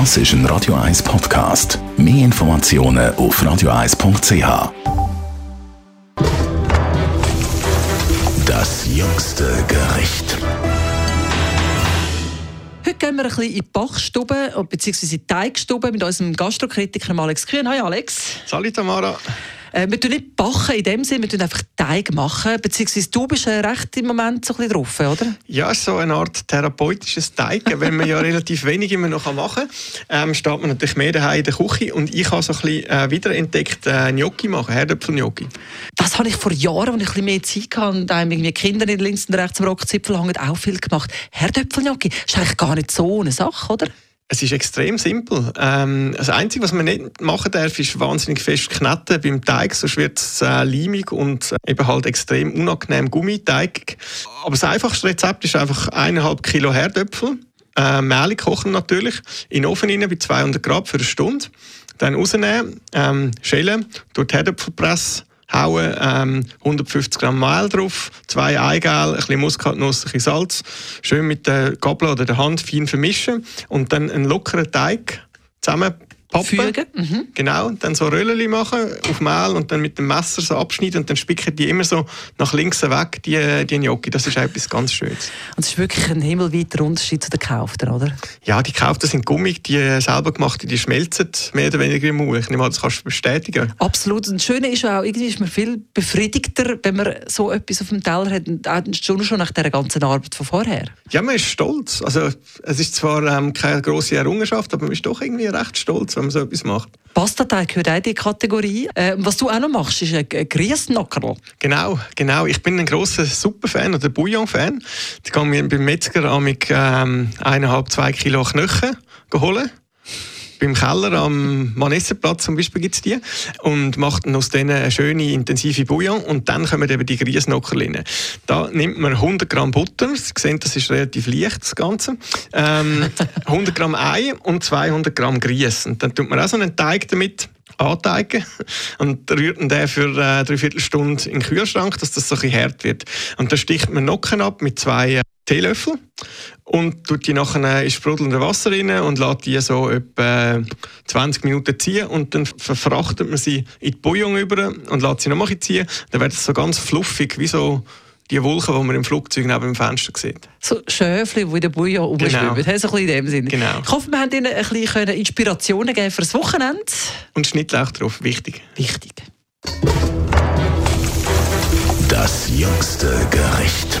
Das ist ein Radio 1 Podcast. Mehr Informationen auf radio1.ch. Das jüngste Gericht. Heute gehen wir ein bisschen in die Bachstube, beziehungsweise in die Teigstube mit unserem Gastrokritiker Alex Kühn. Hi Alex. Salut Tamara. Äh, wir tun nicht backen in dem Sinne, wir tun einfach Teig machen. Beziehungsweise du bist äh, recht im Moment so ein bisschen drauf, oder? Ja, so eine Art therapeutisches Teig, wenn man ja relativ wenig immer noch machen kann. Ähm, steht man natürlich mehr daheim in der Küche und ich habe so ein bisschen äh, wiederentdeckt äh, Gnocchi machen, Herdöpfel-Gnocchi. Das habe ich vor Jahren, als ich ein bisschen mehr Zeit hatte und einem irgendwie Kinder in links und rechts am Rockzipfel hängen, auch viel gemacht. Herdöpfel-Gnocchi ist eigentlich gar nicht so eine Sache, oder? Es ist extrem simpel. Ähm, das Einzige, was man nicht machen darf, ist wahnsinnig fest kneten beim Teig, sonst wird es äh, leimig und äh, eben halt extrem unangenehm gummiteigig. Aber das einfachste Rezept ist einfach eineinhalb Kilo Herdöpfel, äh, Mehl kochen natürlich, in den Ofen rein bei 200 Grad für eine Stunde, dann rausnehmen, ähm, schälen, durch die Herdöpfelpresse hauen, ähm, 150 Gramm Mehl drauf, zwei Eigelb, ein bisschen Muskatnuss, ein bisschen Salz, schön mit der Gabel oder der Hand fein vermischen. Und dann einen lockeren Teig zusammen Fügen. Mhm. Genau, dann so Röllchen machen auf Mehl und dann mit dem Messer so abschneiden und dann spicken die immer so nach links weg, die, die Gnocchi. Das ist etwas ganz Schönes. Und es ist wirklich ein himmelweiter Unterschied zu den gekauften, oder? Ja, die gekauften sind gummig, die selber gemachten, die schmelzen mehr oder weniger im Mund. Ich nehme an, das kannst du bestätigen. Absolut. Und das Schöne ist auch, irgendwie ist man viel befriedigter, wenn man so etwas auf dem Teller hat, schon, schon nach der ganzen Arbeit von vorher. Ja, man ist stolz. Also, es ist zwar ähm, keine grosse Errungenschaft, aber man ist doch irgendwie recht stolz, wenn man so etwas macht. Pastateig gehört auch in die Kategorie. Äh, was du auch noch machst, ist ein Grießnockerl. Genau, genau. Ich bin ein grosser Suppenfan oder Bouillon-Fan. Ich gehe mir beim Metzger mit ähm, eineinhalb, zwei Kilo Knöchel holen beim Keller am Manessenplatz zum Beispiel gibt es die und macht aus denen eine schöne intensive Bouillon und dann kommen eben die Griesnocker rein. Da nimmt man 100 Gramm Butter, Sie sehen, das ist relativ leicht das Ganze, ähm, 100 Gramm Ei und 200 Gramm Grieß und dann tut man auch so einen Teig damit anteigen und rührt den für äh, drei Viertelstunde in den Kühlschrank, dass das so ein bisschen hart wird. Und dann sticht man Nocken ab mit zwei äh, Teelöffel und tut die nachher in sprudelnde Wasser rein und lässt die so etwa 20 Minuten ziehen und dann verfrachtet man sie in die Bouillon über und lässt sie nochmal ziehen. Dann wird es so ganz fluffig, wie so die Wolken, die man im Flugzeug neben dem Fenster sieht. So Schöfli, die in der Bouillon rumschwimmen. Genau. So in dem Sinn. Genau. Ich hoffe, wir haben Ihnen ein bisschen Inspirationen geben für das Wochenende. Und Schnittlauch drauf, wichtig. Wichtig. Das jüngste Gericht.